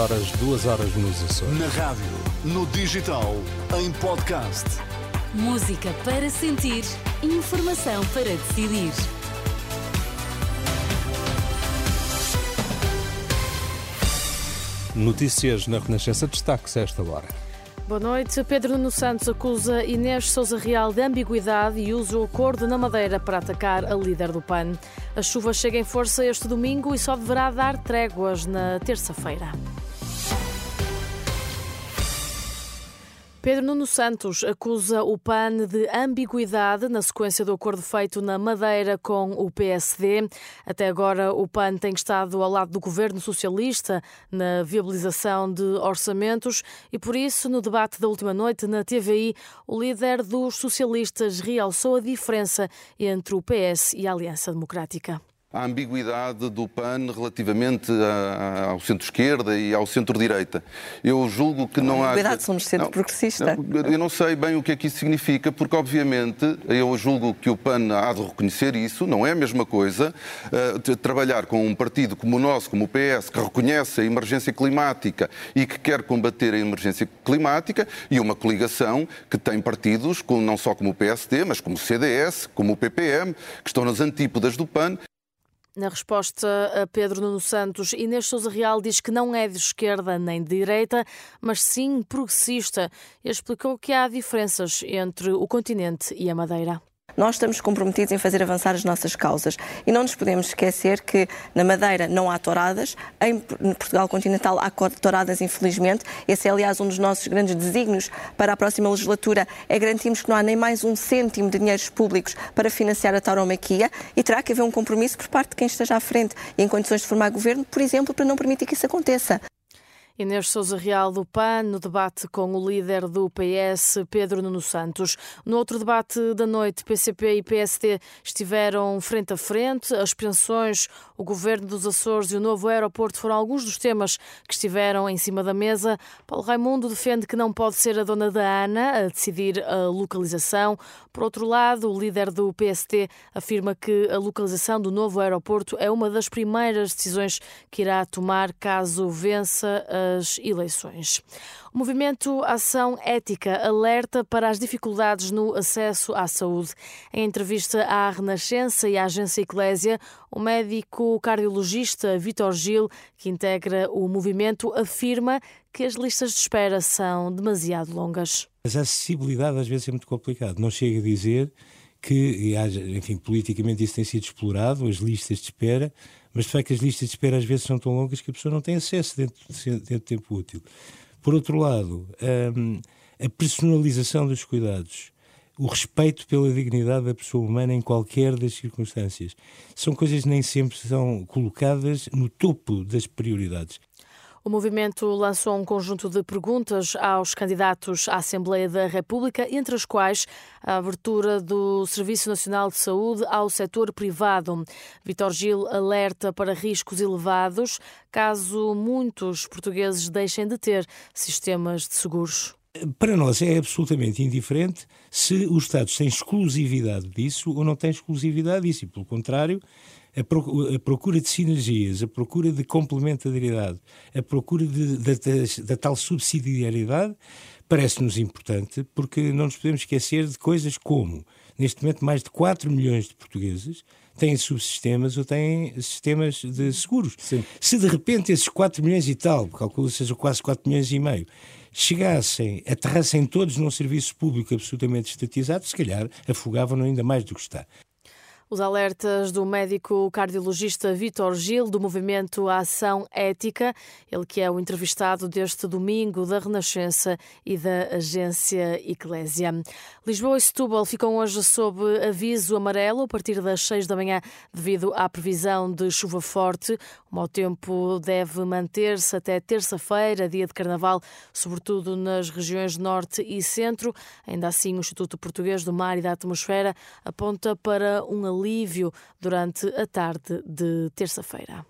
horas, 2 horas nos Açores. Na rádio, no digital, em podcast. Música para sentir, informação para decidir. Notícias na Renascença destaque-se esta hora. Boa noite. Pedro Nuno Santos acusa Inês Souza Real de ambiguidade e usa o acordo na Madeira para atacar a líder do PAN. A chuva chega em força este domingo e só deverá dar tréguas na terça-feira. Pedro Nuno Santos acusa o PAN de ambiguidade na sequência do acordo feito na Madeira com o PSD. Até agora, o PAN tem estado ao lado do governo socialista na viabilização de orçamentos e, por isso, no debate da última noite na TVI, o líder dos socialistas realçou a diferença entre o PS e a Aliança Democrática a ambiguidade do PAN relativamente ao centro-esquerda e ao centro-direita. Eu julgo que não, há... Ambiguidade, somos centro-progressista. Eu não sei bem o que é que isso significa, porque obviamente eu julgo que o PAN há de reconhecer isso, não é a mesma coisa uh, trabalhar com um partido como o nosso, como o PS, que reconhece a emergência climática e que quer combater a emergência climática, e uma coligação que tem partidos, com, não só como o PSD, mas como o CDS, como o PPM, que estão nas antípodas do PAN na resposta a Pedro Nuno Santos, Inês Souza Real diz que não é de esquerda nem de direita, mas sim progressista e explicou que há diferenças entre o continente e a Madeira. Nós estamos comprometidos em fazer avançar as nossas causas e não nos podemos esquecer que na Madeira não há touradas, em Portugal continental há touradas, infelizmente. Esse é, aliás, um dos nossos grandes desígnios para a próxima legislatura, é garantirmos que não há nem mais um cêntimo de dinheiros públicos para financiar a tauromaquia e terá que haver um compromisso por parte de quem esteja à frente e em condições de formar governo, por exemplo, para não permitir que isso aconteça. Inês Souza Real do PAN, no debate com o líder do PS, Pedro Nuno Santos. No outro debate da noite, PCP e PSD estiveram frente a frente. As pensões, o governo dos Açores e o novo aeroporto foram alguns dos temas que estiveram em cima da mesa. Paulo Raimundo defende que não pode ser a dona da Ana a decidir a localização. Por outro lado, o líder do PSD afirma que a localização do novo aeroporto é uma das primeiras decisões que irá tomar caso vença a das eleições. O movimento Ação Ética alerta para as dificuldades no acesso à saúde. Em entrevista à Renascença e à agência Eclésia, o médico cardiologista Vitor Gil, que integra o movimento, afirma que as listas de espera são demasiado longas. A acessibilidade às vezes é muito complicado. Não chega a dizer que, enfim, politicamente isso tem sido explorado, as listas de espera, mas de facto as listas de espera às vezes são tão longas que a pessoa não tem acesso dentro, de tempo útil. Por outro lado, um, a personalização dos cuidados, o respeito pela dignidade da pessoa humana em qualquer das circunstâncias, são coisas que nem sempre são colocadas no topo das prioridades. O movimento lançou um conjunto de perguntas aos candidatos à Assembleia da República, entre as quais a abertura do Serviço Nacional de Saúde ao setor privado. Vitor Gil alerta para riscos elevados caso muitos portugueses deixem de ter sistemas de seguros. Para nós é absolutamente indiferente se os Estados têm exclusividade disso ou não têm exclusividade disso, e pelo contrário, a procura de sinergias, a procura de complementaridade, a procura da tal subsidiariedade parece-nos importante porque não nos podemos esquecer de coisas como, neste momento, mais de 4 milhões de portugueses têm subsistemas ou têm sistemas de seguros. Sim. Se de repente esses 4 milhões e tal, calculo que sejam quase 4 milhões e meio, chegassem, aterrassem todos num serviço público absolutamente estatizado, se calhar afogavam ainda mais do que está. Os alertas do médico cardiologista Vitor Gil, do movimento Ação Ética, ele que é o entrevistado deste domingo da Renascença e da agência Eclésia. Lisboa e Setúbal ficam hoje sob aviso amarelo a partir das 6 da manhã devido à previsão de chuva forte. O mau tempo deve manter-se até terça-feira, dia de carnaval, sobretudo nas regiões norte e centro. Ainda assim, o Instituto Português do Mar e da Atmosfera aponta para um alívio durante a tarde de terça-feira.